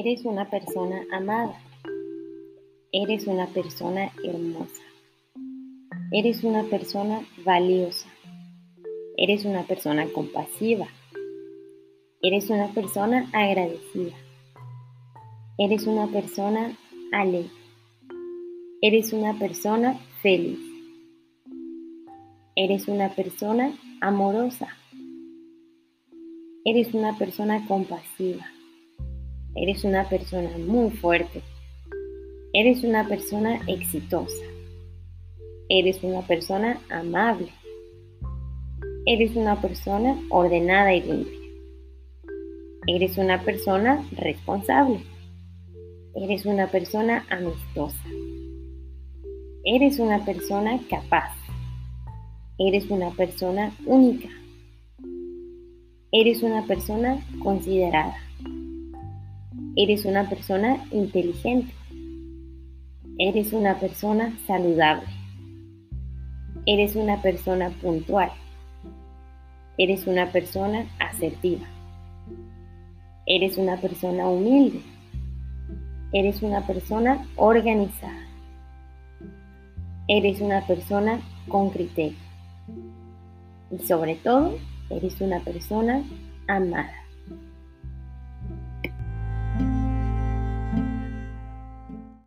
Eres una persona amada. Eres una persona hermosa. Eres una persona valiosa. Eres una persona compasiva. Eres una persona agradecida. Eres una persona alegre. Eres una persona feliz. Eres una persona amorosa. Eres una persona compasiva. Eres una persona muy fuerte. Eres una persona exitosa. Eres una persona amable. Eres una persona ordenada y limpia. Eres una persona responsable. Eres una persona amistosa. Eres una persona capaz. Eres una persona única. Eres una persona considerada. Eres una persona inteligente. Eres una persona saludable. Eres una persona puntual. Eres una persona asertiva. Eres una persona humilde. Eres una persona organizada. Eres una persona con criterio. Y sobre todo, eres una persona amada.